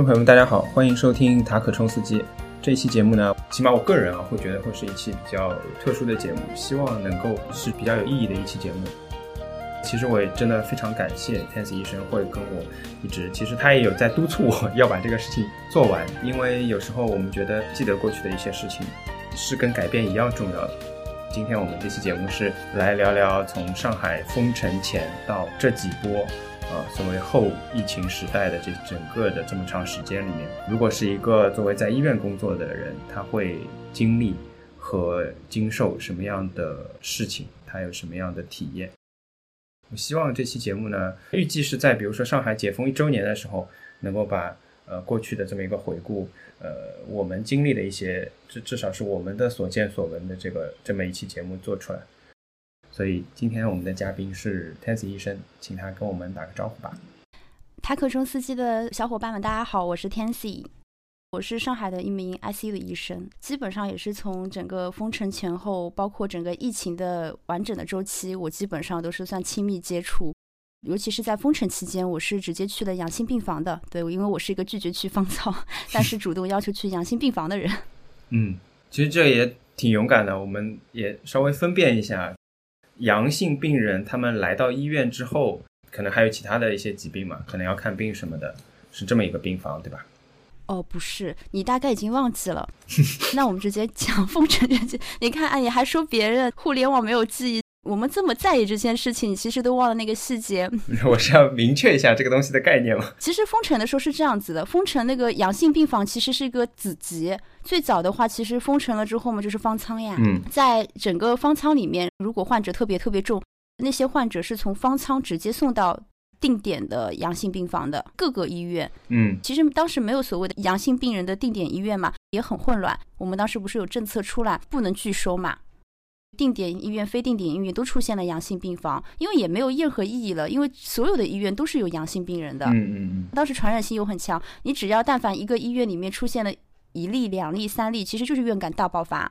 众朋友们，大家好，欢迎收听塔可冲司机。这一期节目呢，起码我个人啊，会觉得会是一期比较特殊的节目，希望能够是比较有意义的一期节目。其实我也真的非常感谢 Tens 医生会跟我一直，其实他也有在督促我要把这个事情做完，因为有时候我们觉得记得过去的一些事情是跟改变一样重要的。今天我们这期节目是来聊聊从上海封城前到这几波。啊，所谓后疫情时代的这整个的这么长时间里面，如果是一个作为在医院工作的人，他会经历和经受什么样的事情？他有什么样的体验？我希望这期节目呢，预计是在比如说上海解封一周年的时候，能够把呃过去的这么一个回顾，呃，我们经历的一些，至至少是我们的所见所闻的这个这么一期节目做出来。所以今天我们的嘉宾是 Tansy 医生，请他跟我们打个招呼吧。塔可中司机的小伙伴们，大家好，我是 Tansy，我是上海的一名 ICU 的医生，基本上也是从整个封城前后，包括整个疫情的完整的周期，我基本上都是算亲密接触。尤其是在封城期间，我是直接去了阳性病房的。对，因为我是一个拒绝去方舱，但是主动要求去阳性病房的人。嗯，其实这也挺勇敢的，我们也稍微分辨一下。阳性病人他们来到医院之后，可能还有其他的一些疾病嘛，可能要看病什么的，是这么一个病房，对吧？哦，不是，你大概已经忘记了。那我们直接讲封城这件。你看，哎，你还说别人互联网没有记忆。我们这么在意这件事情，其实都忘了那个细节。我是要明确一下这个东西的概念吗？其实封城的时候是这样子的，封城那个阳性病房其实是一个子集。最早的话，其实封城了之后嘛，就是方舱呀。嗯，在整个方舱里面，如果患者特别特别重，那些患者是从方舱直接送到定点的阳性病房的各个医院。嗯，其实当时没有所谓的阳性病人的定点医院嘛，也很混乱。我们当时不是有政策出来，不能拒收嘛。定点医院、非定点医院都出现了阳性病房，因为也没有任何意义了，因为所有的医院都是有阳性病人的。嗯嗯嗯。当时传染性又很强，你只要但凡一个医院里面出现了一例、两例、三例，其实就是院感大爆发。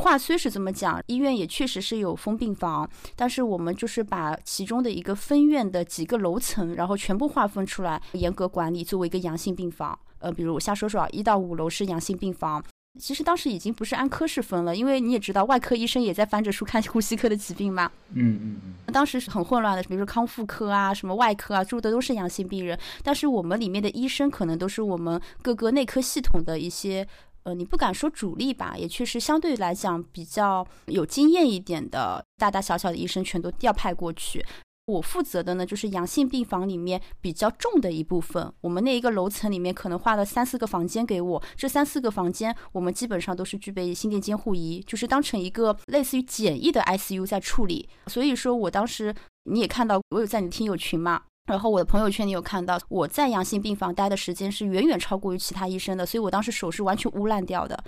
话虽是这么讲，医院也确实是有封病房，但是我们就是把其中的一个分院的几个楼层，然后全部划分出来，严格管理，作为一个阳性病房。呃，比如我瞎说说啊，一到五楼是阳性病房。其实当时已经不是按科室分了，因为你也知道，外科医生也在翻着书 看呼吸科的疾病嘛。嗯嗯嗯。当时是很混乱的，比如说康复科啊、什么外科啊，住的都是阳性病人。但是我们里面的医生可能都是我们各个内科系统的一些，呃，你不敢说主力吧，也确实相对来讲比较有经验一点的大大小小的医生，全都调派过去。我负责的呢，就是阳性病房里面比较重的一部分。我们那一个楼层里面可能划了三四个房间给我，这三四个房间我们基本上都是具备心电监护仪，就是当成一个类似于简易的 ICU 在处理。所以说我当时你也看到，我有在你听友群嘛，然后我的朋友圈你有看到，我在阳性病房待的时间是远远超过于其他医生的，所以我当时手是完全污烂掉的。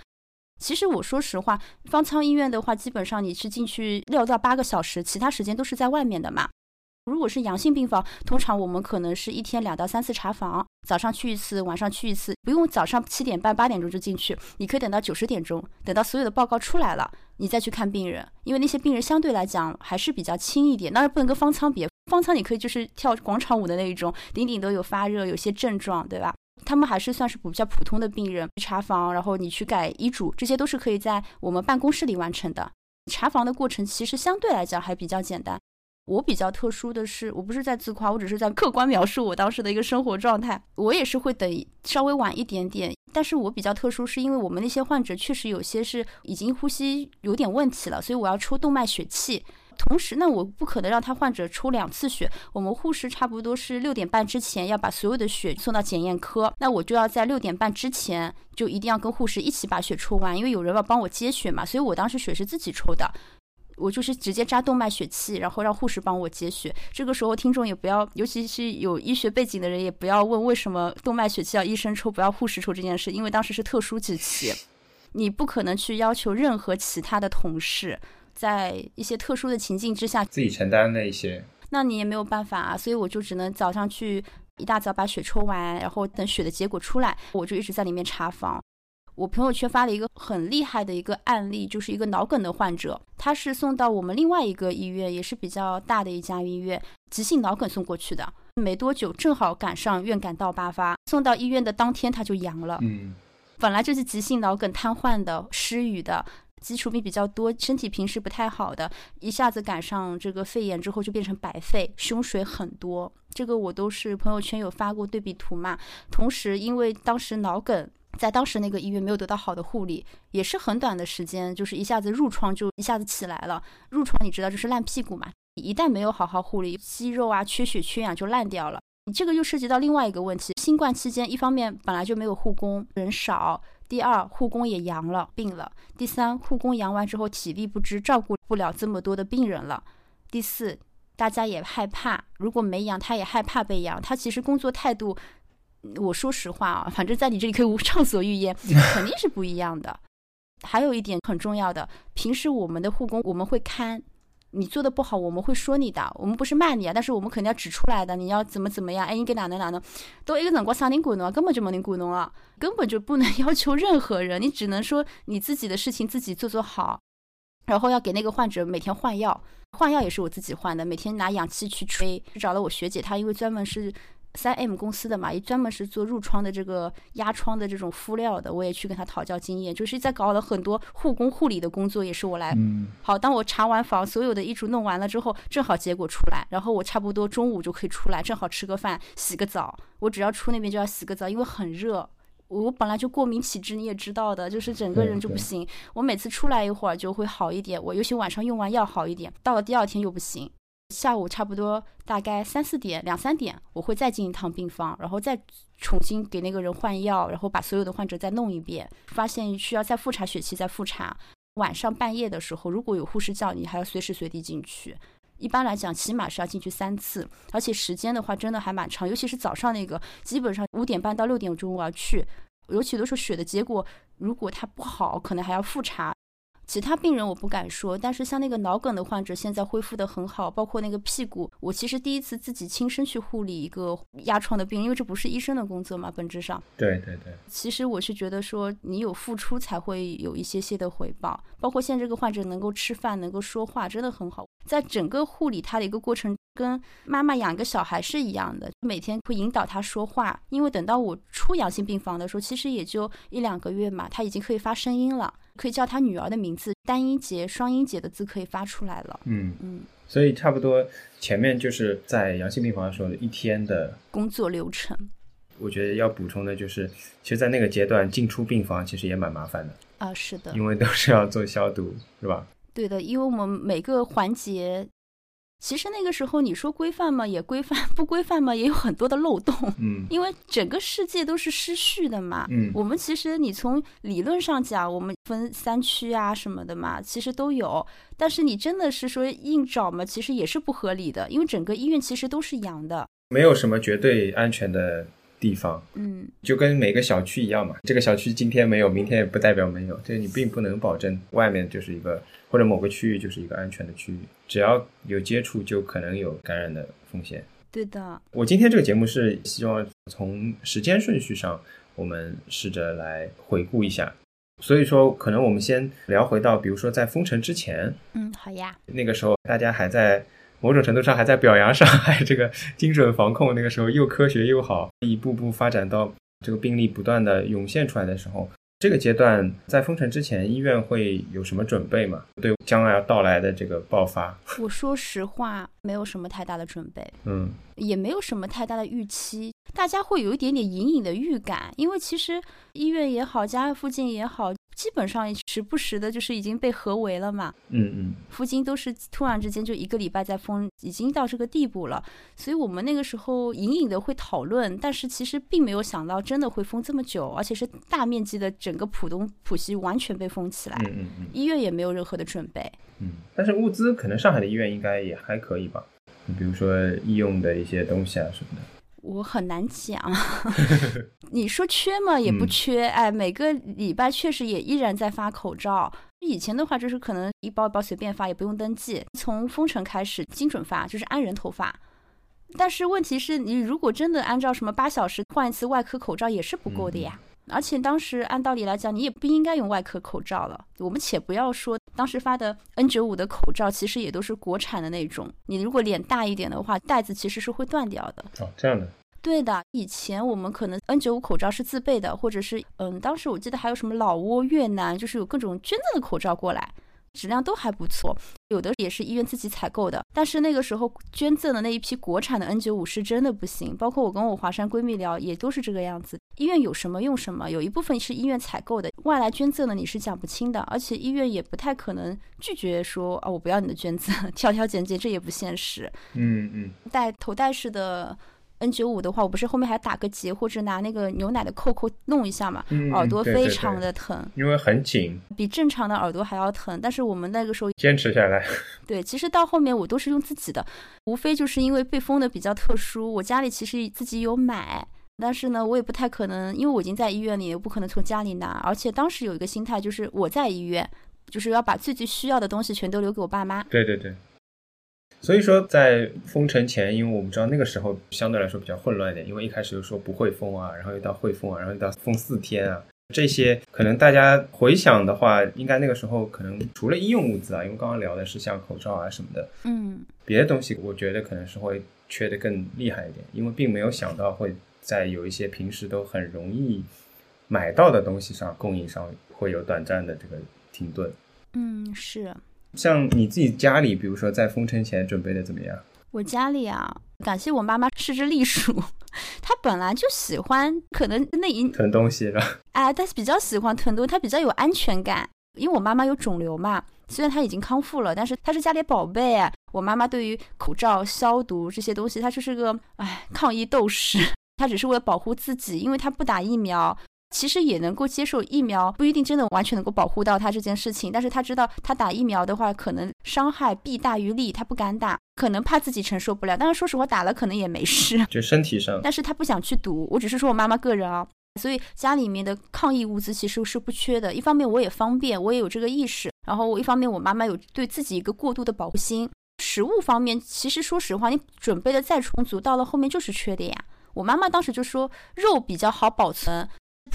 其实我说实话，方舱医院的话，基本上你是进去六到八个小时，其他时间都是在外面的嘛。如果是阳性病房，通常我们可能是一天两到三次查房，早上去一次，晚上去一次，不用早上七点半八点钟就进去，你可以等到九十点钟，等到所有的报告出来了，你再去看病人，因为那些病人相对来讲还是比较轻一点，当然不能跟方舱比，方舱你可以就是跳广场舞的那一种，顶顶都有发热，有些症状，对吧？他们还是算是比较普通的病人，查房，然后你去改医嘱，这些都是可以在我们办公室里完成的。查房的过程其实相对来讲还比较简单。我比较特殊的是，我不是在自夸，我只是在客观描述我当时的一个生活状态。我也是会等稍微晚一点点，但是我比较特殊，是因为我们那些患者确实有些是已经呼吸有点问题了，所以我要抽动脉血气。同时，那我不可能让他患者抽两次血。我们护士差不多是六点半之前要把所有的血送到检验科，那我就要在六点半之前就一定要跟护士一起把血抽完，因为有人要帮我接血嘛，所以我当时血是自己抽的。我就是直接扎动脉血气，然后让护士帮我接血。这个时候听众也不要，尤其是有医学背景的人，也不要问为什么动脉血气要医生抽，不要护士抽这件事，因为当时是特殊时期，你不可能去要求任何其他的同事在一些特殊的情境之下自己承担那一些，那你也没有办法啊。所以我就只能早上去一大早把血抽完，然后等血的结果出来，我就一直在里面查房。我朋友圈发了一个很厉害的一个案例，就是一个脑梗的患者，他是送到我们另外一个医院，也是比较大的一家医院，急性脑梗送过去的。没多久正好赶上院感道爆发，送到医院的当天他就阳了。嗯，本来就是急性脑梗瘫痪的、失语的、基础病比较多、身体平时不太好的，一下子赶上这个肺炎之后就变成白肺，胸水很多。这个我都是朋友圈有发过对比图嘛。同时，因为当时脑梗。在当时那个医院没有得到好的护理，也是很短的时间，就是一下子褥疮就一下子起来了。褥疮你知道就是烂屁股嘛，一旦没有好好护理，肌肉啊缺血缺氧就烂掉了。你这个又涉及到另外一个问题，新冠期间一方面本来就没有护工，人少；第二护工也阳了病了；第三护工阳完之后体力不支，照顾不了这么多的病人了；第四大家也害怕，如果没阳他也害怕被阳，他其实工作态度。我说实话啊，反正在你这里可以畅所欲言，肯定是不一样的。还有一点很重要的，平时我们的护工我们会看，你做的不好我们会说你的，我们不是骂你啊，但是我们肯定要指出来的。你要怎么怎么样？哎，应该哪能哪能？都一个辰光啥人管侬啊？根本就没人管侬啊，根本就不能 要求任何人，你只能说你自己的事情自己做做好，然后要给那个患者每天换药，换药也是我自己换的，每天拿氧气去吹。找了我学姐，她因为专门是。三 M 公司的嘛，也专门是做褥疮的这个压疮的这种敷料的，我也去跟他讨教经验，就是在搞了很多护工护理的工作，也是我来。好，当我查完房，所有的医嘱弄完了之后，正好结果出来，然后我差不多中午就可以出来，正好吃个饭，洗个澡。我只要出那边就要洗个澡，因为很热。我本来就过敏体质，你也知道的，就是整个人就不行。我每次出来一会儿就会好一点，我尤其晚上用完药好一点，到了第二天又不行。下午差不多大概三四点、两三点，我会再进一趟病房，然后再重新给那个人换药，然后把所有的患者再弄一遍。发现需要再复查血气，再复查。晚上半夜的时候，如果有护士叫你，还要随时随地进去。一般来讲，起码是要进去三次，而且时间的话真的还蛮长，尤其是早上那个，基本上五点半到六点钟我要去。尤其都是血的结果，如果它不好，可能还要复查。其他病人我不敢说，但是像那个脑梗的患者现在恢复的很好，包括那个屁股，我其实第一次自己亲身去护理一个压疮的病人，因为这不是医生的工作嘛，本质上。对对对。其实我是觉得说，你有付出才会有一些些的回报，包括现在这个患者能够吃饭、能够说话，真的很好。在整个护理他的一个过程，跟妈妈养一个小孩是一样的，每天会引导他说话，因为等到我出阳性病房的时候，其实也就一两个月嘛，他已经可以发声音了。可以叫他女儿的名字，单音节、双音节的字可以发出来了。嗯嗯，所以差不多前面就是在阳性病房的时候一天的工作流程。我觉得要补充的就是，其实，在那个阶段进出病房其实也蛮麻烦的啊。是的，因为都是要做消毒，是吧？对的，因为我们每个环节。其实那个时候你说规范嘛也规范，不规范嘛也有很多的漏洞。嗯，因为整个世界都是失序的嘛。嗯，我们其实你从理论上讲，我们分三区啊什么的嘛，其实都有。但是你真的是说硬找嘛，其实也是不合理的，因为整个医院其实都是阳的，没有什么绝对安全的地方。嗯，就跟每个小区一样嘛，这个小区今天没有，明天也不代表没有，这你并不能保证外面就是一个。或者某个区域就是一个安全的区域，只要有接触就可能有感染的风险。对的，我今天这个节目是希望从时间顺序上，我们试着来回顾一下。所以说，可能我们先聊回到，比如说在封城之前，嗯，好呀，那个时候大家还在某种程度上还在表扬上海这个精准防控，那个时候又科学又好，一步步发展到这个病例不断的涌现出来的时候。这个阶段在封城之前，医院会有什么准备吗？对将来要到来的这个爆发，我说实话，没有什么太大的准备，嗯，也没有什么太大的预期。大家会有一点点隐隐的预感，因为其实医院也好，家附近也好。基本上时不时的，就是已经被合围了嘛。嗯嗯，附近都是突然之间就一个礼拜在封，已经到这个地步了。所以我们那个时候隐隐的会讨论，但是其实并没有想到真的会封这么久，而且是大面积的整个浦东浦西完全被封起来。嗯嗯嗯，医院也没有任何的准备。嗯，但是物资可能上海的医院应该也还可以吧？你比如说医用的一些东西啊什么的。我很难讲，你说缺吗？也不缺。哎，每个礼拜确实也依然在发口罩。以前的话，就是可能一包一包随便发，也不用登记。从封城开始，精准发，就是按人头发。但是问题是你如果真的按照什么八小时换一次外科口罩，也是不够的呀。而且当时按道理来讲，你也不应该用外科口罩了。我们且不要说当时发的 N 九五的口罩，其实也都是国产的那种。你如果脸大一点的话，带子其实是会断掉的。哦，这样的。对的，以前我们可能 N 九五口罩是自备的，或者是嗯，当时我记得还有什么老挝、越南，就是有各种捐赠的口罩过来。质量都还不错，有的也是医院自己采购的。但是那个时候捐赠的那一批国产的 N 九五是真的不行，包括我跟我华山闺蜜聊，也都是这个样子。医院有什么用什么，有一部分是医院采购的，外来捐赠的你是讲不清的，而且医院也不太可能拒绝说啊，我不要你的捐赠，挑挑拣拣，这也不现实。嗯嗯，戴头戴式的。N 九五的话，我不是后面还打个结，或者拿那个牛奶的扣扣弄一下嘛，耳朵非常的疼，因为很紧，比正常的耳朵还要疼。但是我们那个时候坚持下来，对，其实到后面我都是用自己的，无非就是因为被封的比较特殊，我家里其实自己有买，但是呢，我也不太可能，因为我已经在医院里，也不可能从家里拿。而且当时有一个心态，就是我在医院，就是要把最最需要的东西全都留给我爸妈。对对对。所以说，在封城前，因为我们知道那个时候相对来说比较混乱一点，因为一开始又说不会封啊，然后又到会封啊，然后又到封四天啊，这些可能大家回想的话，应该那个时候可能除了医用物资啊，因为刚刚聊的是像口罩啊什么的，嗯，别的东西我觉得可能是会缺的更厉害一点，因为并没有想到会在有一些平时都很容易买到的东西上供应上会有短暂的这个停顿。嗯，是。像你自己家里，比如说在封城前准备的怎么样？我家里啊，感谢我妈妈是只栗鼠，她本来就喜欢，可能那一囤东西了。哎，但是比较喜欢囤东西，她比较有安全感。因为我妈妈有肿瘤嘛，虽然她已经康复了，但是她是家里宝贝。我妈妈对于口罩、消毒这些东西，她就是个哎抗疫斗士。她只是为了保护自己，因为她不打疫苗。其实也能够接受疫苗，不一定真的完全能够保护到他这件事情。但是他知道他打疫苗的话，可能伤害弊大于利，他不敢打，可能怕自己承受不了。但是说实话，打了可能也没事，就身体上。但是他不想去赌。我只是说我妈妈个人啊，所以家里面的抗疫物资其实是不缺的。一方面我也方便，我也有这个意识。然后我一方面我妈妈有对自己一个过度的保护心。食物方面，其实说实话，你准备的再充足，到了后面就是缺的呀。我妈妈当时就说肉比较好保存。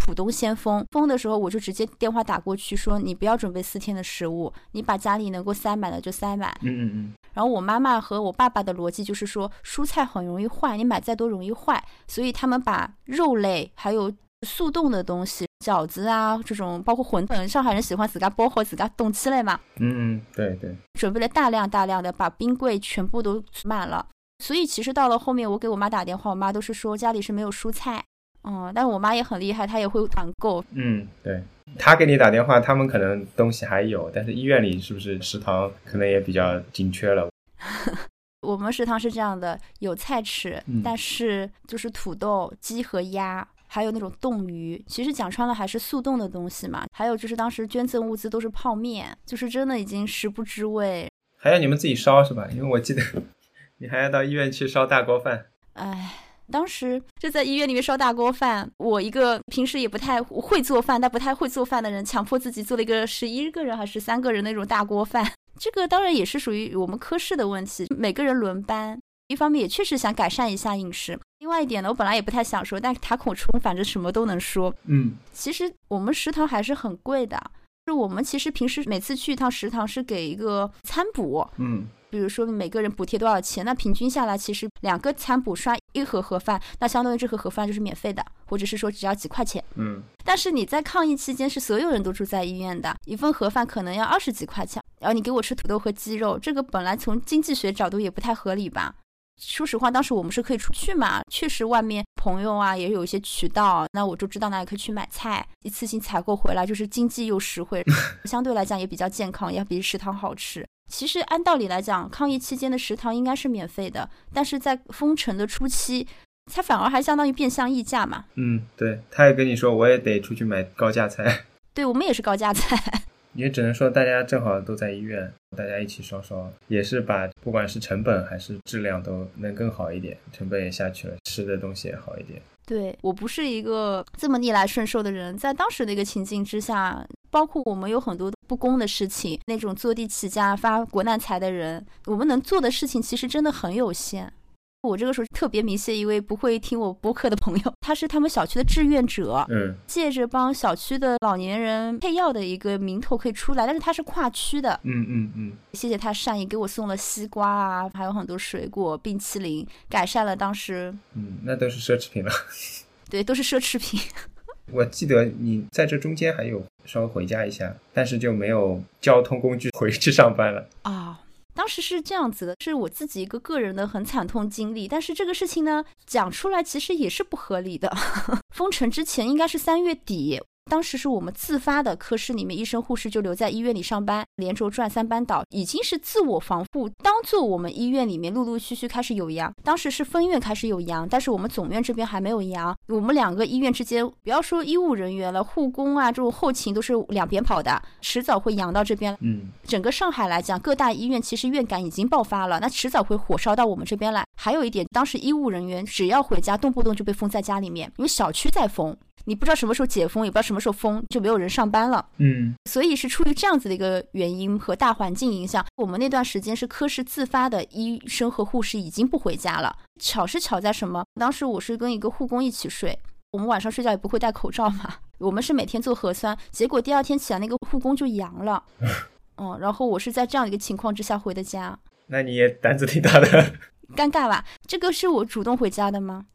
浦东先封封的时候，我就直接电话打过去说：“你不要准备四天的食物，你把家里能够塞满的就塞满。”嗯嗯嗯。然后我妈妈和我爸爸的逻辑就是说，蔬菜很容易坏，你买再多容易坏，所以他们把肉类还有速冻的东西，饺子啊这种，包括馄饨，上海人喜欢自家包好自家冻起来嘛。嗯嗯，对对。准备了大量大量的，把冰柜全部都满了。所以其实到了后面，我给我妈打电话，我妈都是说家里是没有蔬菜。哦，但是我妈也很厉害，她也会团购。嗯，对，她给你打电话，他们可能东西还有，但是医院里是不是食堂可能也比较紧缺了？我们食堂是这样的，有菜吃，但是就是土豆、鸡和鸭，还有那种冻鱼。其实讲穿了还是速冻的东西嘛。还有就是当时捐赠物资都是泡面，就是真的已经食不知味。还要你们自己烧是吧？因为我记得 你还要到医院去烧大锅饭。哎。当时就在医院里面烧大锅饭，我一个平时也不太会做饭但不太会做饭的人，强迫自己做了一个十一个人还是三个人那种大锅饭。这个当然也是属于我们科室的问题，每个人轮班。一方面也确实想改善一下饮食，另外一点呢，我本来也不太想说，但是塔孔冲反正什么都能说。嗯，其实我们食堂还是很贵的，就我们其实平时每次去一趟食堂是给一个餐补。嗯。比如说每个人补贴多少钱，那平均下来其实两个餐补刷一盒盒饭，那相当于这盒盒饭就是免费的，或者是说只要几块钱。嗯。但是你在抗疫期间是所有人都住在医院的，一份盒饭可能要二十几块钱，然后你给我吃土豆和鸡肉，这个本来从经济学角度也不太合理吧？说实话，当时我们是可以出去嘛，确实外面朋友啊也有一些渠道，那我就知道哪里可以去买菜，一次性采购回来就是经济又实惠，相对来讲也比较健康，也比食堂好吃。其实按道理来讲，抗疫期间的食堂应该是免费的，但是在封城的初期，它反而还相当于变相溢价嘛。嗯，对，他也跟你说，我也得出去买高价菜。对我们也是高价菜。也只能说大家正好都在医院，大家一起烧烧，也是把不管是成本还是质量都能更好一点，成本也下去了，吃的东西也好一点。对我不是一个这么逆来顺受的人，在当时的一个情境之下，包括我们有很多不公的事情，那种坐地起价发国难财的人，我们能做的事情其实真的很有限。我这个时候特别明谢一位不会听我播客的朋友，他是他们小区的志愿者，嗯，借着帮小区的老年人配药的一个名头可以出来，但是他是跨区的，嗯嗯嗯，谢谢他善意给我送了西瓜啊，还有很多水果、冰淇淋，改善了当时，嗯，那都是奢侈品了，对，都是奢侈品。我记得你在这中间还有稍微回家一下，但是就没有交通工具回去上班了啊。当时是这样子的，是我自己一个个人的很惨痛经历。但是这个事情呢，讲出来其实也是不合理的。封城之前应该是三月底。当时是我们自发的，科室里面医生护士就留在医院里上班，连轴转三班倒，已经是自我防护。当做我们医院里面陆陆续续开始有阳，当时是分院开始有阳，但是我们总院这边还没有阳。我们两个医院之间，不要说医务人员了，护工啊这种后勤都是两边跑的，迟早会阳到这边。嗯，整个上海来讲，各大医院其实院感已经爆发了，那迟早会火烧到我们这边来。还有一点，当时医务人员只要回家，动不动就被封在家里面，因为小区在封。你不知道什么时候解封，也不知道什么时候封，就没有人上班了。嗯，所以是出于这样子的一个原因和大环境影响，我们那段时间是科室自发的，医生和护士已经不回家了。巧是巧在什么？当时我是跟一个护工一起睡，我们晚上睡觉也不会戴口罩嘛。我们是每天做核酸，结果第二天起来那个护工就阳了。嗯，然后我是在这样一个情况之下回的家。那你也胆子挺大的。尴尬吧？这个是我主动回家的吗？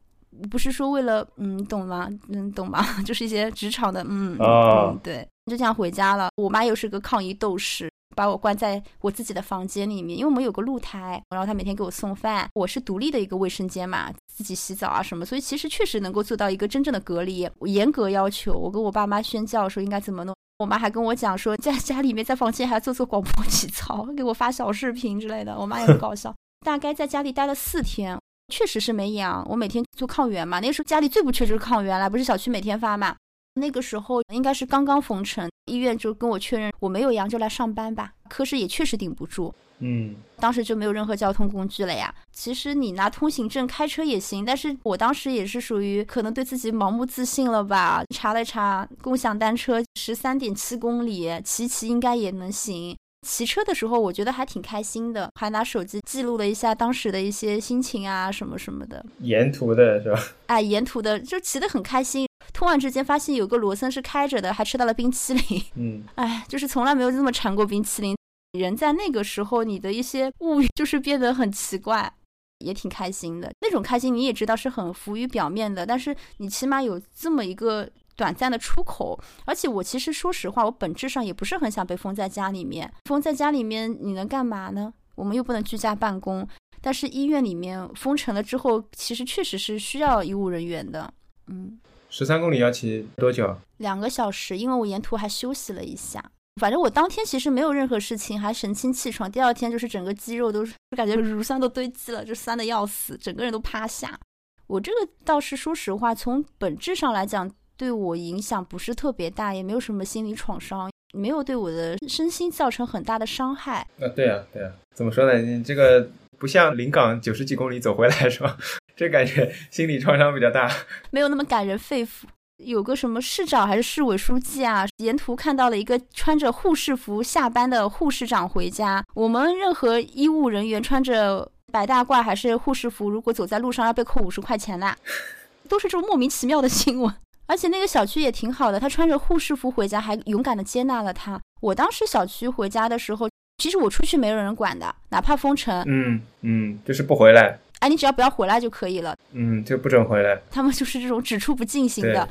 不是说为了嗯，懂吗？嗯，懂吗？就是一些职场的嗯，嗯，对，就这样回家了。我妈又是个抗议斗士，把我关在我自己的房间里面，因为我们有个露台，然后她每天给我送饭。我是独立的一个卫生间嘛，自己洗澡啊什么，所以其实确实能够做到一个真正的隔离。严格要求，我跟我爸妈宣教说应该怎么弄。我妈还跟我讲说，在家里面在房间还要做做广播体操，给我发小视频之类的。我妈也很搞笑。大概在家里待了四天。确实是没阳，我每天做抗原嘛。那时候家里最不缺就是抗原了，不是小区每天发嘛。那个时候应该是刚刚封城，医院就跟我确认我没有阳就来上班吧。科室也确实顶不住，嗯，当时就没有任何交通工具了呀。其实你拿通行证开车也行，但是我当时也是属于可能对自己盲目自信了吧。查了查，共享单车十三点七公里，骑骑应该也能行。骑车的时候，我觉得还挺开心的，还拿手机记录了一下当时的一些心情啊，什么什么的。沿途的是吧？哎，沿途的就骑得很开心。突然之间发现有个罗森是开着的，还吃到了冰淇淋。嗯，哎，就是从来没有这么馋过冰淇淋。人在那个时候，你的一些物欲就是变得很奇怪，也挺开心的。那种开心你也知道是很浮于表面的，但是你起码有这么一个。短暂的出口，而且我其实说实话，我本质上也不是很想被封在家里面。封在家里面，你能干嘛呢？我们又不能居家办公。但是医院里面封城了之后，其实确实是需要医务人员的。嗯，十三公里要骑多久？两个小时，因为我沿途还休息了一下。反正我当天其实没有任何事情，还神清气爽。第二天就是整个肌肉都是，就感觉乳酸都堆积了，就酸的要死，整个人都趴下。我这个倒是说实话，从本质上来讲。对我影响不是特别大，也没有什么心理创伤，没有对我的身心造成很大的伤害。啊，对啊，对啊，怎么说呢？你这个不像临港九十几公里走回来 是吧？这感觉心理创伤比较大，没有那么感人肺腑。有个什么市长还是市委书记啊，沿途看到了一个穿着护士服下班的护士长回家。我们任何医务人员穿着白大褂还是护士服，如果走在路上要被扣五十块钱的，都是这种莫名其妙的新闻。而且那个小区也挺好的，他穿着护士服回家，还勇敢的接纳了他。我当时小区回家的时候，其实我出去没有人管的，哪怕封城，嗯嗯，就是不回来，哎，你只要不要回来就可以了，嗯，就不准回来。他们就是这种只出不进型的，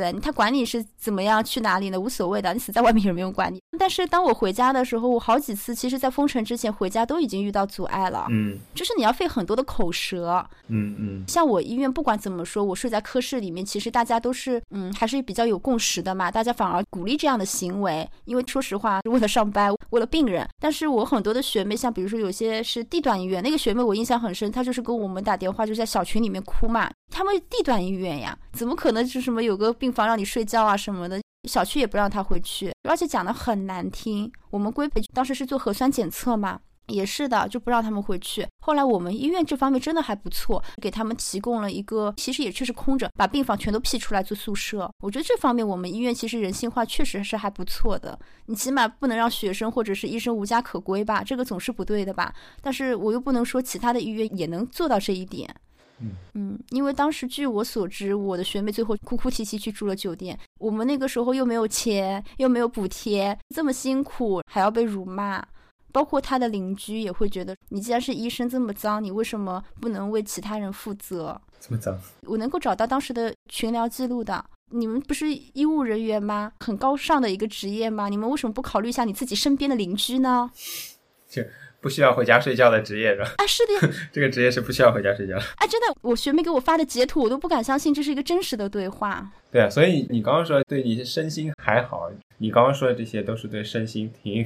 对。他管你是怎么样去哪里呢？无所谓的，你死在外面也没有管你。但是当我回家的时候，我好几次其实，在封城之前回家都已经遇到阻碍了。嗯，就是你要费很多的口舌。嗯嗯。像我医院，不管怎么说，我睡在科室里面，其实大家都是嗯，还是比较有共识的嘛。大家反而鼓励这样的行为，因为说实话，为了上班，为了病人。但是我很多的学妹，像比如说有些是地段医院，那个学妹我印象很深，她就是跟我们打电话，就在小群里面哭嘛。他们地段医院呀，怎么可能就什么有个病病房让你睡觉啊什么的？小区也不让他回去，而且讲的很难听。我们规培当时是做核酸检测嘛，也是的，就不让他们回去。后来我们医院这方面真的还不错，给他们提供了一个，其实也确实空着，把病房全都辟出来做宿舍。我觉得这方面我们医院其实人性化确实是还不错的。你起码不能让学生或者是医生无家可归吧，这个总是不对的吧？但是我又不能说其他的医院也能做到这一点。嗯嗯，因为当时据我所知，我的学妹最后哭哭啼啼去住了酒店。我们那个时候又没有钱，又没有补贴，这么辛苦还要被辱骂。包括她的邻居也会觉得，你既然是医生这么脏，你为什么不能为其他人负责？这么脏？我能够找到当时的群聊记录的。你们不是医务人员吗？很高尚的一个职业吗？你们为什么不考虑一下你自己身边的邻居呢？就不需要回家睡觉的职业是吧？啊，是的，这个职业是不需要回家睡觉。哎，真的，我学妹给我发的截图，我都不敢相信这是一个真实的对话。对啊，所以你刚刚说对你身心还好。你刚刚说的这些都是对身心挺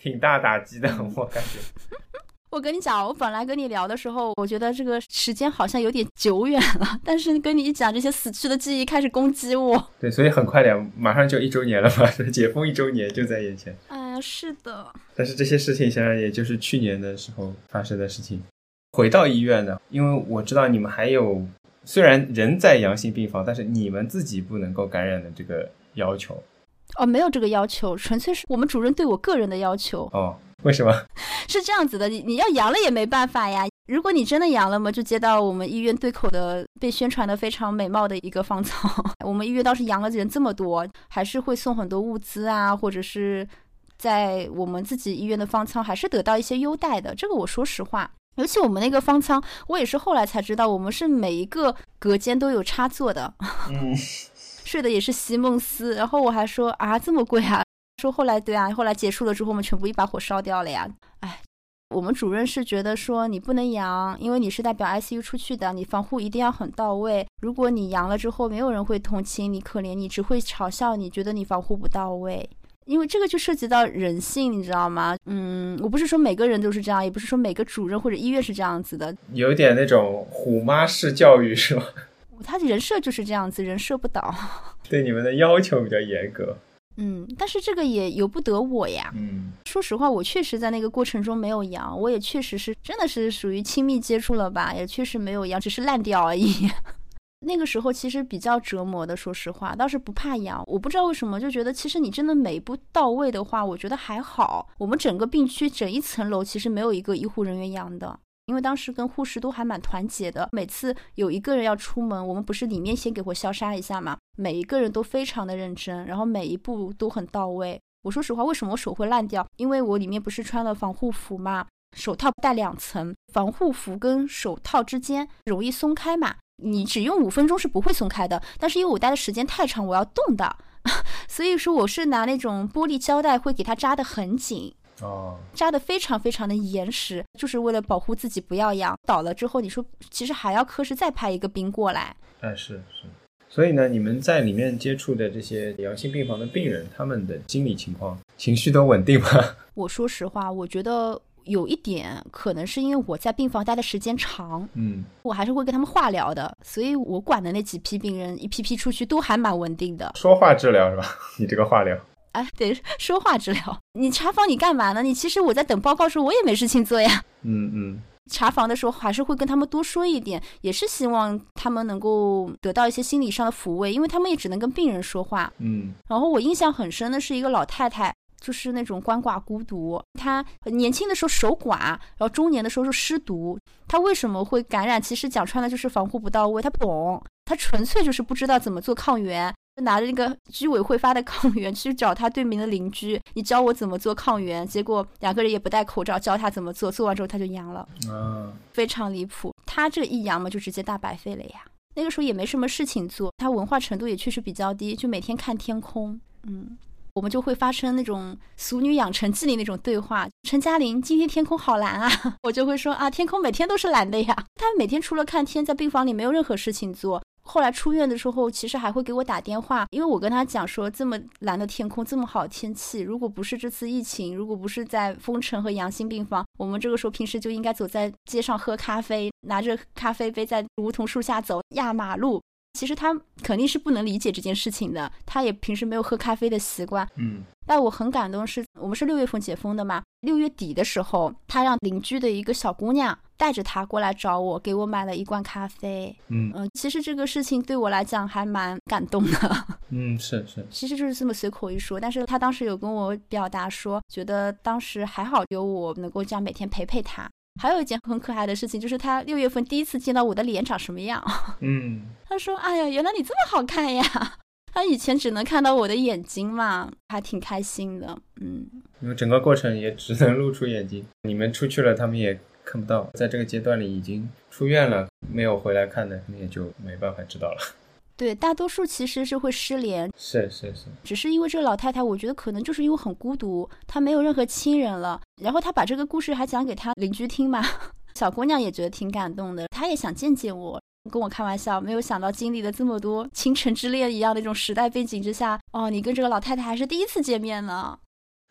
挺大打击的，我感觉。我跟你讲，我本来跟你聊的时候，我觉得这个时间好像有点久远了，但是跟你一讲这些死去的记忆，开始攻击我。对，所以很快点，马上就一周年了嘛，解封一周年就在眼前。哎呀，是的。但是这些事情想想，也就是去年的时候发生的事情。回到医院呢，因为我知道你们还有，虽然人在阳性病房，但是你们自己不能够感染的这个要求。哦，没有这个要求，纯粹是我们主任对我个人的要求。哦，为什么？是这样子的，你你要阳了也没办法呀。如果你真的阳了嘛，就接到我们医院对口的被宣传的非常美貌的一个方舱。我们医院倒是阳了人这么多，还是会送很多物资啊，或者是在我们自己医院的方舱还是得到一些优待的。这个我说实话，尤其我们那个方舱，我也是后来才知道，我们是每一个隔间都有插座的。嗯。睡的也是席梦思，然后我还说啊这么贵啊，说后来对啊，后来结束了之后我们全部一把火烧掉了呀。哎，我们主任是觉得说你不能阳，因为你是代表 ICU 出去的，你防护一定要很到位。如果你阳了之后，没有人会同情你、可怜你，只会嘲笑你，觉得你防护不到位。因为这个就涉及到人性，你知道吗？嗯，我不是说每个人都是这样，也不是说每个主任或者医院是这样子的，有点那种虎妈式教育是吗？他人设就是这样子，人设不倒，对你们的要求比较严格。嗯，但是这个也由不得我呀。嗯，说实话，我确实在那个过程中没有阳，我也确实是真的是属于亲密接触了吧，也确实没有阳，只是烂掉而已。那个时候其实比较折磨的，说实话，倒是不怕阳。我不知道为什么，就觉得其实你真的每一步到位的话，我觉得还好。我们整个病区整一层楼其实没有一个医护人员阳的。因为当时跟护士都还蛮团结的，每次有一个人要出门，我们不是里面先给我消杀一下嘛？每一个人都非常的认真，然后每一步都很到位。我说实话，为什么我手会烂掉？因为我里面不是穿了防护服嘛，手套戴两层，防护服跟手套之间容易松开嘛。你只用五分钟是不会松开的，但是因为我待的时间太长，我要动的，所以说我是拿那种玻璃胶带会给它扎得很紧。哦，扎的非常非常的严实，就是为了保护自己不要阳倒了之后，你说其实还要科室再派一个兵过来。哎，是是，所以呢，你们在里面接触的这些阳性病房的病人，他们的心理情况、情绪都稳定吗？我说实话，我觉得有一点可能是因为我在病房待的时间长，嗯，我还是会跟他们化疗的，所以我管的那几批病人一批批出去都还蛮稳定的。说话治疗是吧？你这个化疗。哎，对，说话治疗。你查房你干嘛呢？你其实我在等报告时候，我也没事情做呀。嗯嗯。查房的时候还是会跟他们多说一点，也是希望他们能够得到一些心理上的抚慰，因为他们也只能跟病人说话。嗯。然后我印象很深的是一个老太太，就是那种鳏寡孤独，他年轻的时候守寡，然后中年的时候是失独。他为什么会感染？其实讲穿了就是防护不到位，他不懂，他纯粹就是不知道怎么做抗原。拿着那个居委会发的抗原去找他对面的邻居，你教我怎么做抗原，结果两个人也不戴口罩，教他怎么做，做完之后他就阳了，啊，非常离谱。他这一阳嘛，就直接大白费了呀。那个时候也没什么事情做，他文化程度也确实比较低，就每天看天空。嗯，我们就会发生那种《俗女养成记》里那种对话：陈嘉玲，今天天空好蓝啊！我就会说啊，天空每天都是蓝的呀。他每天除了看天，在病房里没有任何事情做。后来出院的时候，其实还会给我打电话，因为我跟他讲说，这么蓝的天空，这么好天气，如果不是这次疫情，如果不是在封城和阳性病房，我们这个时候平时就应该走在街上喝咖啡，拿着咖啡杯在梧桐树下走，压马路。其实他肯定是不能理解这件事情的，他也平时没有喝咖啡的习惯。嗯，但我很感动，是我们是六月份解封的嘛，六月底的时候，他让邻居的一个小姑娘带着他过来找我，给我买了一罐咖啡。嗯嗯、其实这个事情对我来讲还蛮感动的。嗯，是是，其实就是这么随口一说，但是他当时有跟我表达说，觉得当时还好有我能够这样每天陪陪他。还有一件很可爱的事情，就是他六月份第一次见到我的脸长什么样。嗯他说：“哎呀，原来你这么好看呀！” 他以前只能看到我的眼睛嘛，还挺开心的。嗯，因为整个过程也只能露出眼睛，你们出去了，他们也看不到。在这个阶段里已经出院了，没有回来看的，你也就没办法知道了。对，大多数其实是会失联，是是是，只是因为这个老太太，我觉得可能就是因为很孤独，她没有任何亲人了。然后她把这个故事还讲给她邻居听嘛，小姑娘也觉得挺感动的，她也想见见我。跟我开玩笑，没有想到经历了这么多倾城之恋一样的一种时代背景之下，哦，你跟这个老太太还是第一次见面呢。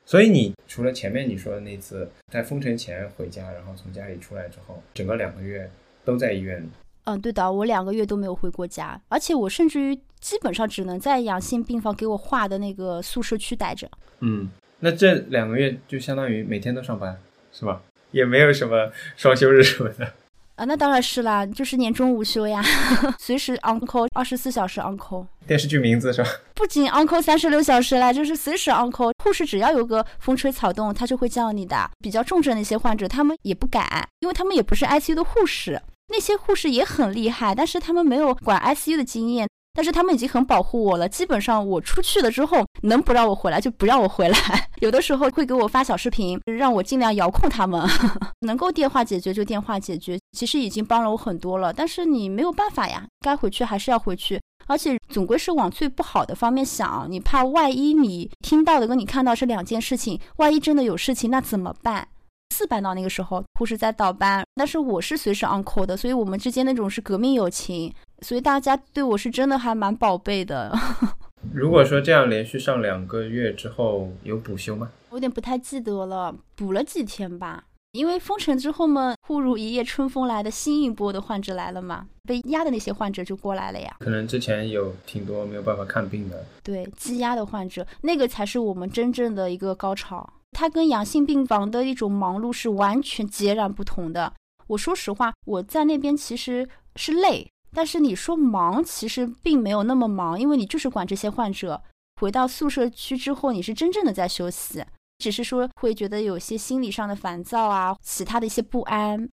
所以你除了前面你说的那次在封城前回家，然后从家里出来之后，整个两个月都在医院里。嗯，对的，我两个月都没有回过家，而且我甚至于基本上只能在阳性病房给我画的那个宿舍区待着。嗯，那这两个月就相当于每天都上班，是吧？也没有什么双休日什么的。啊，那当然是啦，就是年终无休呀，随时 on call，二十四小时 on call。电视剧名字是吧？不仅 on call 三十六小时啦，就是随时 on call。护士只要有个风吹草动，他就会叫你的。比较重症的一些患者，他们也不敢，因为他们也不是 ICU 的护士。那些护士也很厉害，但是他们没有管 ICU 的经验。但是他们已经很保护我了，基本上我出去了之后，能不让我回来就不让我回来。有的时候会给我发小视频，让我尽量遥控他们，能够电话解决就电话解决。其实已经帮了我很多了，但是你没有办法呀，该回去还是要回去。而且总归是往最不好的方面想，你怕万一你听到的跟你看到是两件事情，万一真的有事情，那怎么办？四班到那个时候，护士在倒班，但是我是随时 on call 的，所以我们之间那种是革命友情，所以大家对我是真的还蛮宝贝的。如果说这样连续上两个月之后有补休吗？我有点不太记得了，补了几天吧。因为封城之后嘛，忽如一夜春风来的新一波的患者来了嘛，被压的那些患者就过来了呀。可能之前有挺多没有办法看病的，对，积压的患者，那个才是我们真正的一个高潮。它跟阳性病房的一种忙碌是完全截然不同的。我说实话，我在那边其实是累，但是你说忙，其实并没有那么忙，因为你就是管这些患者。回到宿舍区之后，你是真正的在休息，只是说会觉得有些心理上的烦躁啊，其他的一些不安。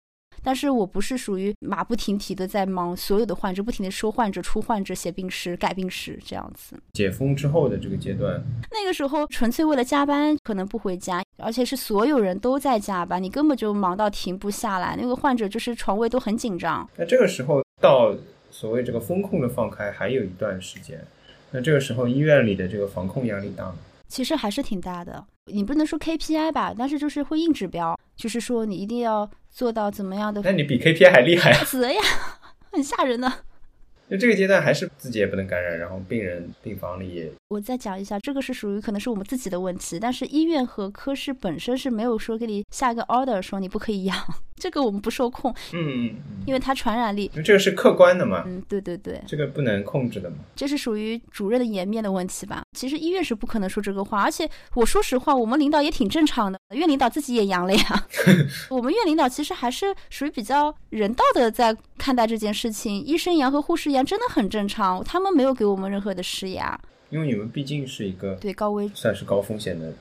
但是我不是属于马不停蹄的在忙所有的患者，不停的收患者、出患者、写病史、改病史这样子。解封之后的这个阶段，那个时候纯粹为了加班，可能不回家，而且是所有人都在加班，你根本就忙到停不下来。那个患者就是床位都很紧张。那这个时候到所谓这个风控的放开还有一段时间，那这个时候医院里的这个防控压力大吗？其实还是挺大的，你不能说 KPI 吧，但是就是会硬指标，就是说你一定要做到怎么样的那你比 KPI 还厉害啊！很吓人的。就这个阶段还是自己也不能感染，然后病人病房里也我再讲一下，这个是属于可能是我们自己的问题，但是医院和科室本身是没有说给你下一个 order 说你不可以养，这个我们不受控，嗯因为它传染力。这个是客观的嘛，嗯，对对对，这个不能控制的嘛。这是属于主任的颜面的问题吧？其实医院是不可能说这个话，而且我说实话，我们领导也挺正常的，院领导自己也阳了呀。我们院领导其实还是属于比较人道的在看待这件事情，医生阳和护士阳真的很正常，他们没有给我们任何的施压。因为你们毕竟是一个对高危，算是高风险的，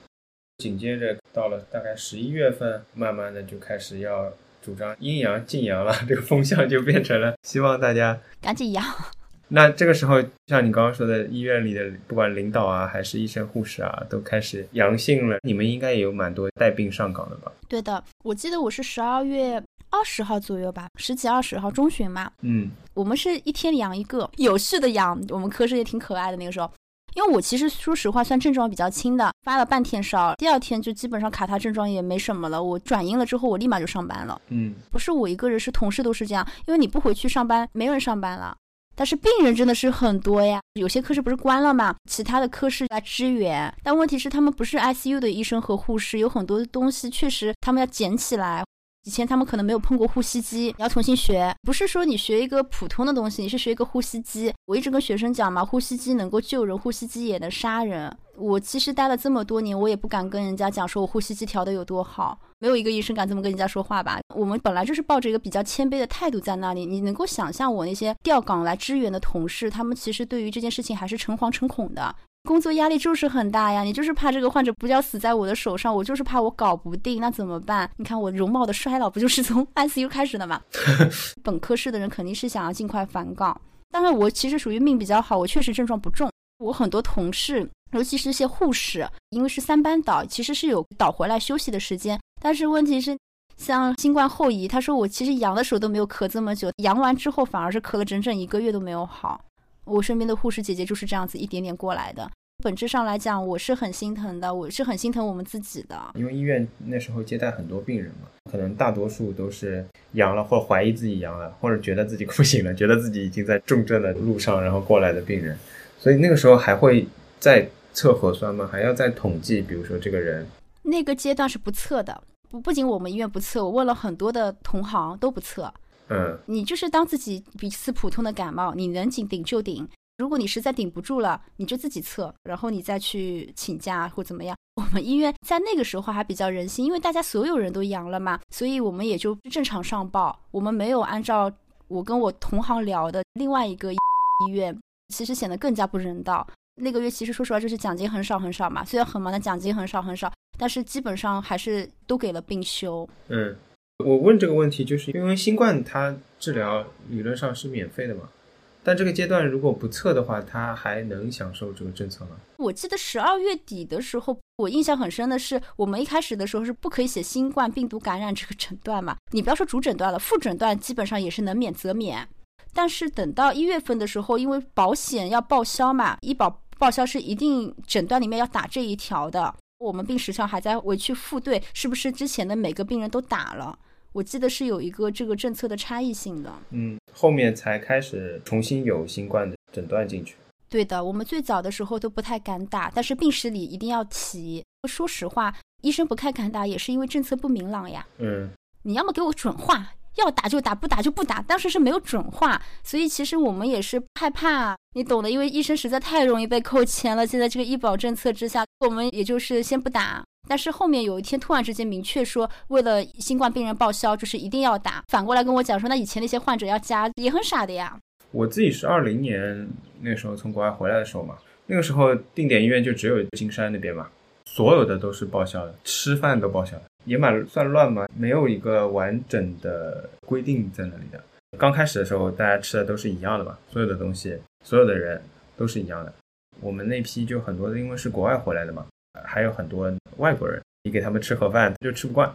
紧接着到了大概十一月份，慢慢的就开始要主张阴阳禁阳了，这个风向就变成了希望大家。赶紧阳。那这个时候，像你刚刚说的，医院里的不管领导啊，还是医生、护士啊，都开始阳性了，你们应该也有蛮多带病上岗的吧？对的，我记得我是十二月二十号左右吧，十几二十号中旬嘛，嗯，我们是一天阳一个，有序的阳。我们科室也挺可爱的那个时候，因为我其实说实话算症状比较轻的，发了半天烧，第二天就基本上卡他症状也没什么了。我转阴了之后，我立马就上班了。嗯，不是我一个人，是同事都是这样，因为你不回去上班，没人上班了。但是病人真的是很多呀，有些科室不是关了嘛，其他的科室来支援。但问题是他们不是 ICU 的医生和护士，有很多东西确实他们要捡起来。以前他们可能没有碰过呼吸机，你要重新学。不是说你学一个普通的东西，你是学一个呼吸机。我一直跟学生讲嘛，呼吸机能够救人，呼吸机也能杀人。我其实待了这么多年，我也不敢跟人家讲说我呼吸机调的有多好，没有一个医生敢这么跟人家说话吧。我们本来就是抱着一个比较谦卑的态度在那里。你能够想象我那些调岗来支援的同事，他们其实对于这件事情还是诚惶诚恐的。工作压力就是很大呀，你就是怕这个患者不要死在我的手上，我就是怕我搞不定，那怎么办？你看我容貌的衰老不就是从 ICU 开始的吗？本科室的人肯定是想要尽快返岗，但是我其实属于命比较好，我确实症状不重。我很多同事，尤其是些护士，因为是三班倒，其实是有倒回来休息的时间。但是问题是，像新冠后遗，他说我其实阳的时候都没有咳这么久，阳完之后反而是咳了整整一个月都没有好。我身边的护士姐姐就是这样子一点点过来的。本质上来讲，我是很心疼的，我是很心疼我们自己的。因为医院那时候接待很多病人嘛，可能大多数都是阳了，或者怀疑自己阳了，或者觉得自己 不行了，觉得自己已经在重症的路上，然后过来的病人。所以那个时候还会再测核酸吗？还要再统计？比如说这个人，那个阶段是不测的。不，不仅我们医院不测，我问了很多的同行都不测。嗯，你就是当自己比次普通的感冒，你能顶顶就顶。如果你实在顶不住了，你就自己测，然后你再去请假或怎么样。我们医院在那个时候还比较人性，因为大家所有人都阳了嘛，所以我们也就正常上报。我们没有按照我跟我同行聊的另外一个医院，其实显得更加不人道。那个月其实说实话就是奖金很少很少嘛，虽然很忙，但奖金很少很少，但是基本上还是都给了病休。嗯，我问这个问题就是因为新冠它治疗理论上是免费的嘛。但这个阶段如果不测的话，他还能享受这个政策吗？我记得十二月底的时候，我印象很深的是，我们一开始的时候是不可以写新冠病毒感染这个诊断嘛。你不要说主诊断了，副诊断基本上也是能免则免。但是等到一月份的时候，因为保险要报销嘛，医保报销是一定诊断里面要打这一条的。我们病史上还在回去复对，是不是之前的每个病人都打了？我记得是有一个这个政策的差异性的，嗯，后面才开始重新有新冠的诊断进去。对的，我们最早的时候都不太敢打，但是病史里一定要提。说实话，医生不太敢打，也是因为政策不明朗呀。嗯，你要么给我准话，要打就打，不打就不打。当时是没有准话，所以其实我们也是害怕，你懂的，因为医生实在太容易被扣钱了。现在这个医保政策之下，我们也就是先不打。但是后面有一天突然之间明确说，为了新冠病人报销，就是一定要打。反过来跟我讲说，那以前那些患者要加，也很傻的呀。我自己是二零年那时候从国外回来的时候嘛，那个时候定点医院就只有金山那边嘛，所有的都是报销的，吃饭都报销，也蛮算乱嘛，没有一个完整的规定在那里的。刚开始的时候，大家吃的都是一样的嘛，所有的东西，所有的人都是一样的。我们那批就很多的，因为是国外回来的嘛。还有很多外国人，你给他们吃盒饭就吃不惯，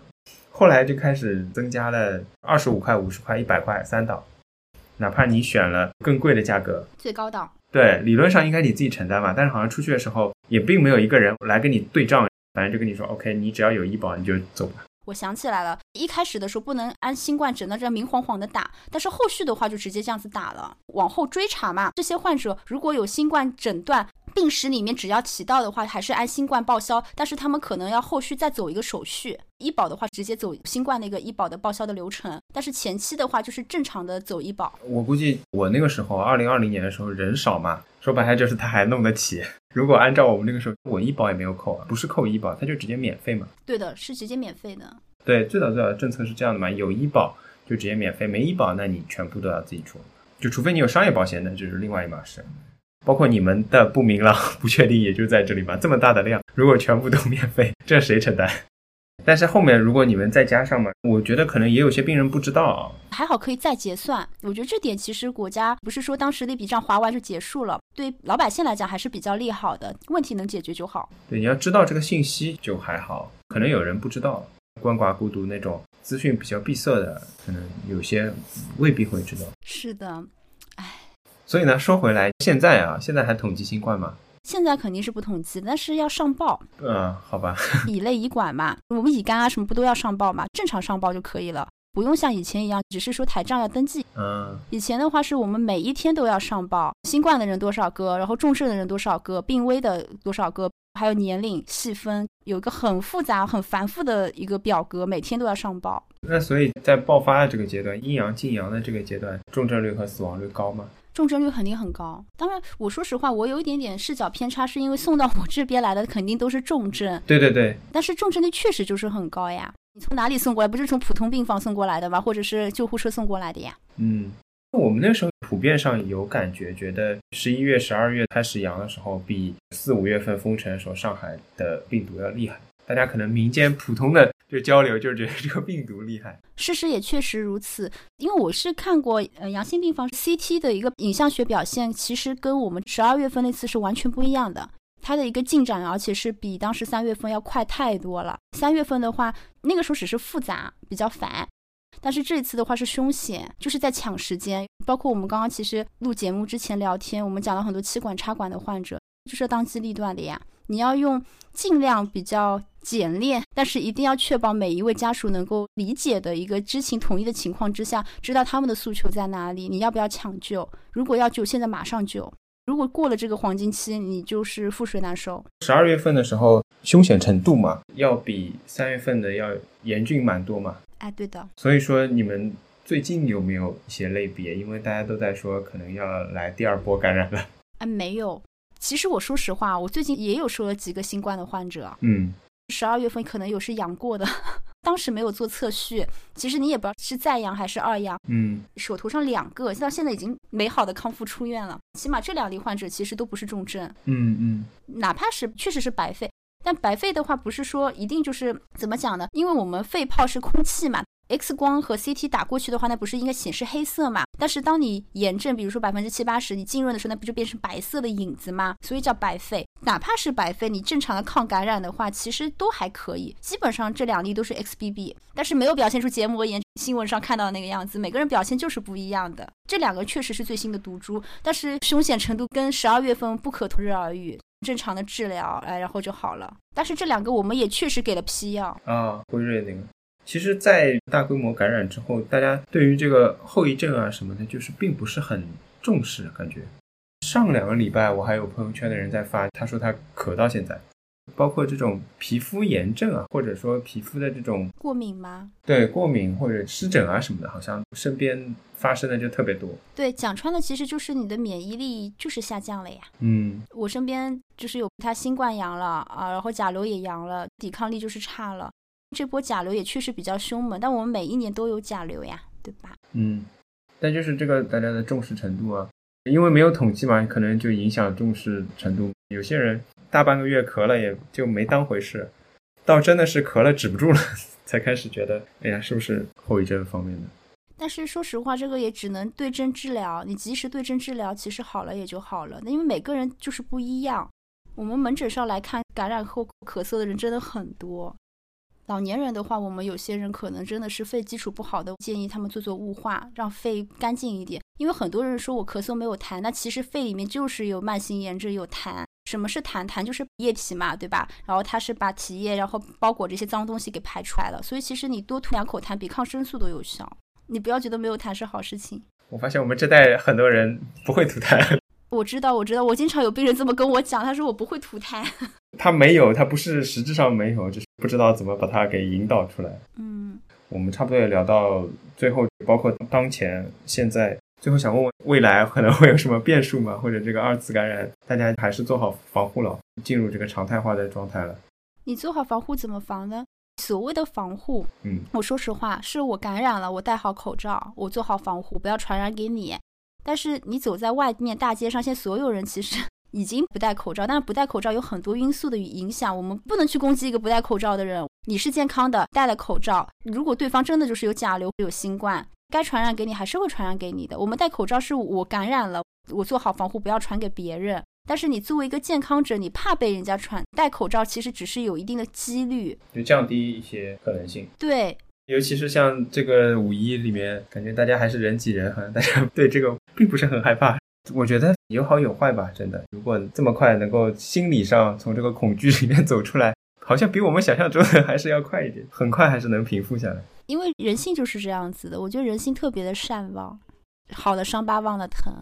后来就开始增加了二十五块、五十块、一百块三档，哪怕你选了更贵的价格，最高档，对，理论上应该你自己承担嘛，但是好像出去的时候也并没有一个人来跟你对账，反正就跟你说，OK，你只要有医保你就走吧。我想起来了，一开始的时候不能按新冠诊断这样明晃晃的打，但是后续的话就直接这样子打了，往后追查嘛，这些患者如果有新冠诊断。病史里面只要提到的话，还是按新冠报销，但是他们可能要后续再走一个手续。医保的话，直接走新冠那个医保的报销的流程，但是前期的话就是正常的走医保。我估计我那个时候，二零二零年的时候人少嘛，说白了就是他还弄得起。如果按照我们那个时候，我医保也没有扣，不是扣医保，他就直接免费嘛。对的，是直接免费的。对，最早最早的政策是这样的嘛，有医保就直接免费，没医保那你全部都要自己出，就除非你有商业保险，那就是另外一码事。包括你们的不明朗、不确定，也就在这里吧。这么大的量，如果全部都免费，这谁承担？但是后面如果你们再加上嘛，我觉得可能也有些病人不知道。还好可以再结算，我觉得这点其实国家不是说当时那笔账划完就结束了，对老百姓来讲还是比较利好的。问题能解决就好。对，你要知道这个信息就还好，可能有人不知道，鳏寡孤独那种资讯比较闭塞的，可能有些未必会知道。是的。所以呢，说回来，现在啊，现在还统计新冠吗？现在肯定是不统计，但是要上报。嗯，好吧。乙类乙管嘛，我们乙肝啊什么不都要上报嘛？正常上报就可以了，不用像以前一样，只是说台账要登记。嗯。以前的话是我们每一天都要上报新冠的人多少个，然后重症的人多少个，病危的多少个，还有年龄细分，有一个很复杂、很繁复的一个表格，每天都要上报。那所以在爆发的这个阶段，阴阳进阳的这个阶段，重症率和死亡率高吗？重症率肯定很高。当然，我说实话，我有一点点视角偏差，是因为送到我这边来的肯定都是重症。对对对。但是重症率确实就是很高呀。你从哪里送过来？不是从普通病房送过来的吗？或者是救护车送过来的呀？嗯，我们那时候普遍上有感觉，觉得十一月、十二月开始阳的时候，比四五月份封城的时候上海的病毒要厉害。大家可能民间普通的就交流，就是觉得这个病毒厉害。事实也确实如此，因为我是看过呃阳性病房 CT 的一个影像学表现，其实跟我们十二月份那次是完全不一样的。它的一个进展，而且是比当时三月份要快太多了。三月份的话，那个时候只是复杂比较烦，但是这一次的话是凶险，就是在抢时间。包括我们刚刚其实录节目之前聊天，我们讲了很多气管插管的患者，就是当机立断的呀。你要用尽量比较简练，但是一定要确保每一位家属能够理解的一个知情同意的情况之下，知道他们的诉求在哪里。你要不要抢救？如果要救，现在马上救。如果过了这个黄金期，你就是覆水难收。十二月份的时候，凶险程度嘛，要比三月份的要严峻蛮多嘛。哎，对的。所以说，你们最近有没有一些类别？因为大家都在说可能要来第二波感染了。哎，没有。其实我说实话，我最近也有收了几个新冠的患者。嗯。十二月份可能有是阳过的，当时没有做测序。其实你也不知道是再阳还是二阳。嗯，手头上两个，到现在已经美好的康复出院了。起码这两例患者其实都不是重症。嗯嗯，哪怕是确实是白肺，但白肺的话不是说一定就是怎么讲呢？因为我们肺泡是空气嘛。X 光和 CT 打过去的话，那不是应该显示黑色嘛？但是当你炎症，比如说百分之七八十，你浸润的时候，那不就变成白色的影子吗？所以叫白肺。哪怕是白肺，你正常的抗感染的话，其实都还可以。基本上这两例都是 XBB，但是没有表现出结膜炎，新闻上看到的那个样子。每个人表现就是不一样的。这两个确实是最新的毒株，但是凶险程度跟十二月份不可同日而语。正常的治疗，哎，然后就好了。但是这两个我们也确实给了批药啊，辉瑞那个。其实，在大规模感染之后，大家对于这个后遗症啊什么的，就是并不是很重视。感觉上两个礼拜，我还有朋友圈的人在发，他说他咳到现在，包括这种皮肤炎症啊，或者说皮肤的这种过敏吗？对，过敏或者湿疹啊什么的，好像身边发生的就特别多。对，讲穿了，其实就是你的免疫力就是下降了呀。嗯，我身边就是有他新冠阳了啊，然后甲流也阳了，抵抗力就是差了。这波甲流也确实比较凶猛，但我们每一年都有甲流呀，对吧？嗯，但就是这个大家的重视程度啊，因为没有统计嘛，可能就影响重视程度。有些人大半个月咳了也就没当回事，到真的是咳了止不住了，才开始觉得，哎呀，是不是后遗症方面的？但是说实话，这个也只能对症治疗，你及时对症治疗，其实好了也就好了。那因为每个人就是不一样，我们门诊上来看，感染后咳嗽的人真的很多。老年人的话，我们有些人可能真的是肺基础不好的，建议他们做做雾化，让肺干净一点。因为很多人说我咳嗽没有痰，那其实肺里面就是有慢性炎症有痰。什么是痰？痰就是液体嘛，对吧？然后它是把体液，然后包裹这些脏东西给排出来了。所以其实你多吐两口痰，比抗生素都有效。你不要觉得没有痰是好事情。我发现我们这代很多人不会吐痰。我知道，我知道，我经常有病人这么跟我讲，他说我不会吐痰。他没有，他不是实质上没有，就是不知道怎么把它给引导出来。嗯，我们差不多也聊到最后，包括当前、现在，最后想问问未来可能会有什么变数吗？或者这个二次感染，大家还是做好防护了，进入这个常态化的状态了。你做好防护怎么防呢？所谓的防护，嗯，我说实话，是我感染了，我戴好口罩，我做好防护，不要传染给你。但是你走在外面大街上，现在所有人其实已经不戴口罩，但是不戴口罩有很多因素的影响，我们不能去攻击一个不戴口罩的人。你是健康的，戴了口罩，如果对方真的就是有甲流、有新冠，该传染给你还是会传染给你的。我们戴口罩是我感染了，我做好防护，不要传给别人。但是你作为一个健康者，你怕被人家传，戴口罩其实只是有一定的几率，就降低一些可能性。对。尤其是像这个五一里面，感觉大家还是人挤人，好像大家对这个并不是很害怕。我觉得有好有坏吧，真的。如果这么快能够心理上从这个恐惧里面走出来，好像比我们想象中的还是要快一点，很快还是能平复下来。因为人性就是这样子的，我觉得人性特别的善忘，好的伤疤忘了疼。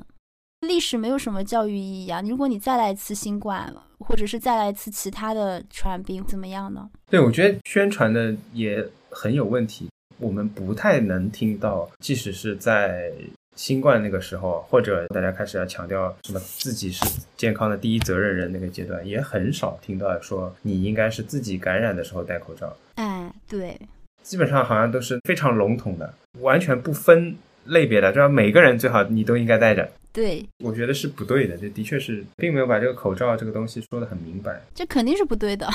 历史没有什么教育意义啊。如果你再来一次新冠，或者是再来一次其他的传染病，怎么样呢？对，我觉得宣传的也很有问题。我们不太能听到，即使是在新冠那个时候，或者大家开始要强调什么自己是健康的第一责任人那个阶段，也很少听到说你应该是自己感染的时候戴口罩。哎，对，基本上好像都是非常笼统的，完全不分类别的，就要每个人最好你都应该戴着。对，我觉得是不对的，这的确是并没有把这个口罩这个东西说的很明白。这肯定是不对的。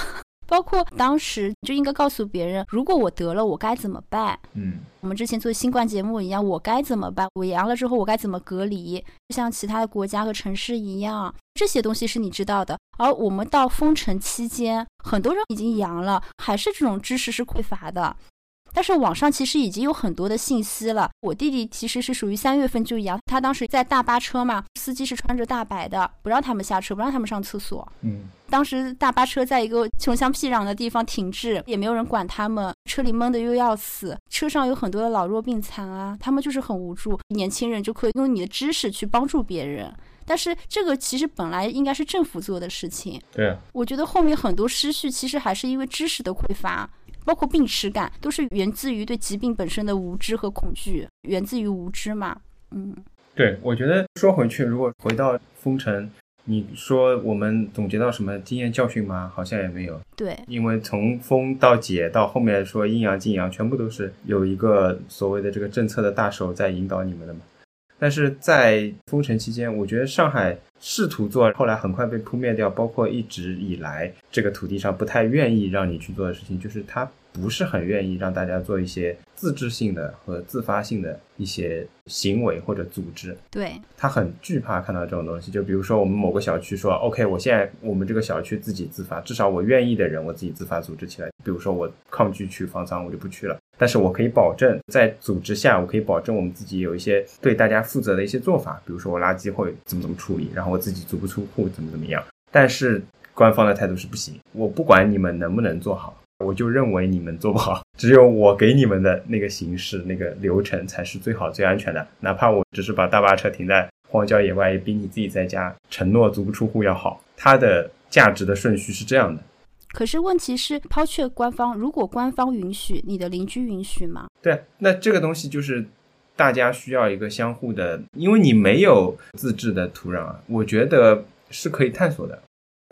包括当时就应该告诉别人，如果我得了，我该怎么办？嗯，我们之前做新冠节目一样，我该怎么办？我阳了之后，我该怎么隔离？就像其他的国家和城市一样，这些东西是你知道的。而我们到封城期间，很多人已经阳了，还是这种知识是匮乏的。但是网上其实已经有很多的信息了。我弟弟其实是属于三月份就阳，他当时在大巴车嘛，司机是穿着大白的，不让他们下车，不让他们上厕所。嗯，当时大巴车在一个穷乡僻壤的地方停滞，也没有人管他们，车里闷的又要死，车上有很多的老弱病残啊，他们就是很无助。年轻人就可以用你的知识去帮助别人，但是这个其实本来应该是政府做的事情。对，我觉得后面很多失序其实还是因为知识的匮乏。包括病耻感，都是源自于对疾病本身的无知和恐惧，源自于无知嘛。嗯，对，我觉得说回去，如果回到封城，你说我们总结到什么经验教训吗？好像也没有。对，因为从封到解到后面说阴阳禁阳，全部都是有一个所谓的这个政策的大手在引导你们的嘛。但是在封城期间，我觉得上海试图做，后来很快被扑灭掉。包括一直以来这个土地上不太愿意让你去做的事情，就是他。不是很愿意让大家做一些自治性的和自发性的一些行为或者组织。对他很惧怕看到这种东西。就比如说，我们某个小区说，OK，我现在我们这个小区自己自发，至少我愿意的人，我自己自发组织起来。比如说，我抗拒去方舱，我就不去了。但是我可以保证，在组织下，我可以保证我们自己有一些对大家负责的一些做法。比如说，我垃圾会怎么怎么处理，然后我自己足不出户，怎么怎么样。但是官方的态度是不行，我不管你们能不能做好。我就认为你们做不好，只有我给你们的那个形式、那个流程才是最好、最安全的。哪怕我只是把大巴车停在荒郊野外，也比你自己在家承诺足不出户要好。它的价值的顺序是这样的。可是问题是，抛却官方，如果官方允许，你的邻居允许吗？对，那这个东西就是大家需要一个相互的，因为你没有自治的土壤啊，我觉得是可以探索的。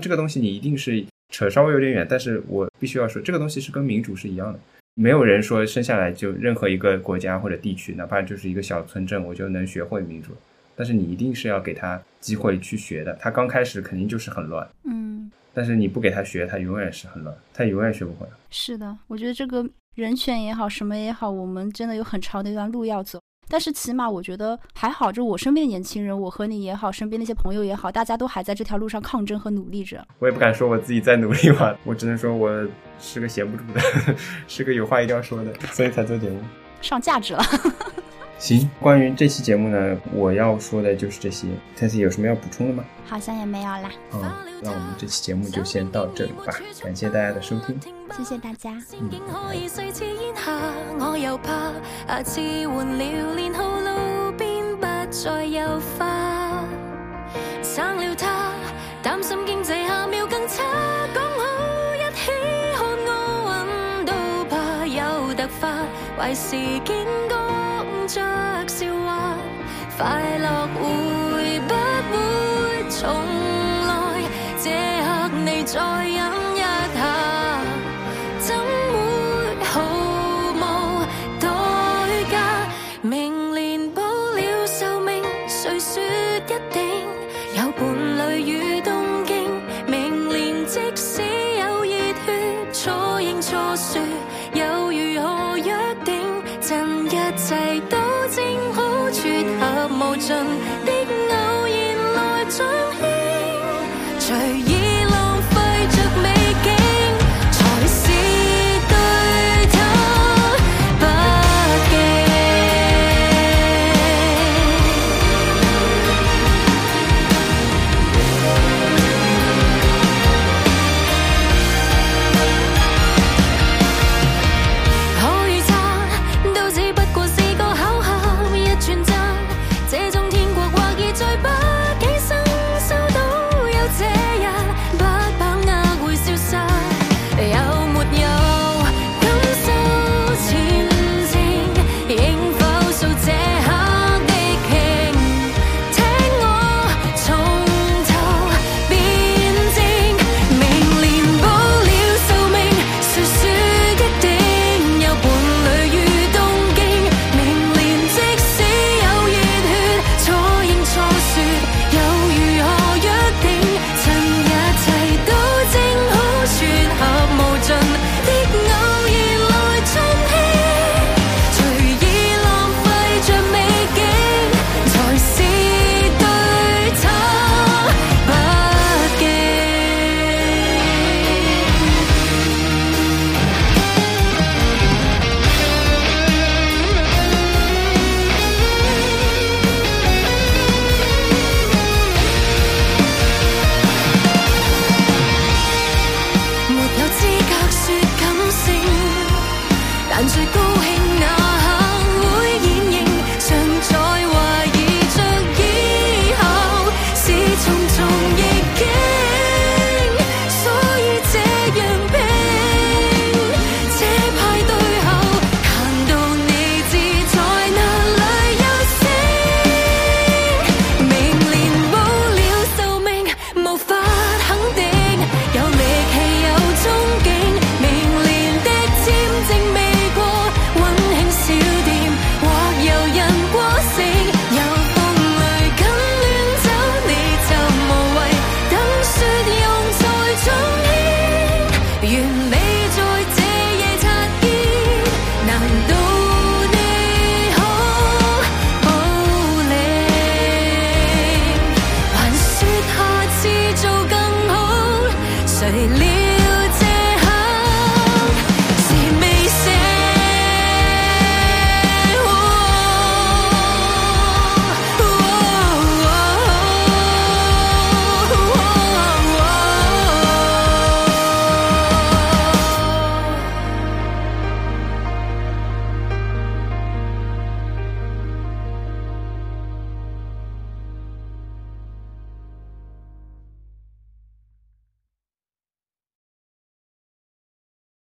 这个东西你一定是。扯稍微有点远，但是我必须要说，这个东西是跟民主是一样的。没有人说生下来就任何一个国家或者地区，哪怕就是一个小村镇，我就能学会民主。但是你一定是要给他机会去学的。他刚开始肯定就是很乱，嗯。但是你不给他学，他永远是很乱，他永远学不会。是的，我觉得这个人权也好，什么也好，我们真的有很长的一段路要走。但是起码我觉得还好，就我身边的年轻人，我和你也好，身边那些朋友也好，大家都还在这条路上抗争和努力着。我也不敢说我自己在努力吧，我只能说我是个闲不住的，是个有话一定要说的，所以才做节目，上价值了。行，关于这期节目呢，我要说的就是这些。泰斯有什么要补充的吗？好像也没有啦。嗯，那我们这期节目就先到这里吧。感谢大家的收听，谢谢大家。着笑话，快乐会不会重来？这刻你再饮。但是孤